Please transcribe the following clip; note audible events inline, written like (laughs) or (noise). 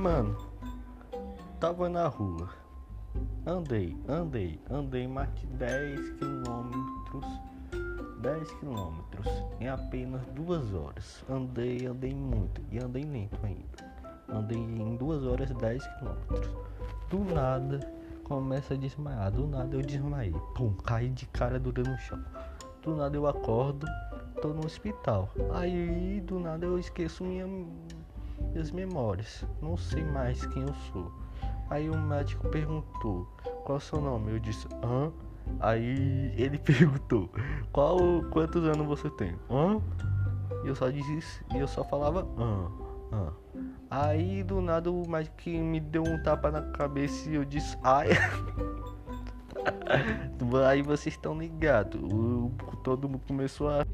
Mano, tava na rua. Andei, andei, andei mais de 10 quilômetros. 10 quilômetros em apenas duas horas. Andei, andei muito e andei lento ainda. Andei em duas horas 10 quilômetros. Do nada começa a desmaiar. Do nada eu desmaiei. Pum, caí de cara dura no chão. Do nada eu acordo, tô no hospital. Aí do nada eu esqueço minha, minhas memórias. Não sei mais quem eu sou. Aí o médico perguntou qual é o seu nome. Eu disse, hã? Aí ele (laughs) perguntou qual quantos anos você tem? Hã? E eu só disse e eu só falava hã, hã. Aí do nada o médico me deu um tapa na cabeça e eu disse ai. (laughs) Aí vocês estão ligados. Todo mundo começou a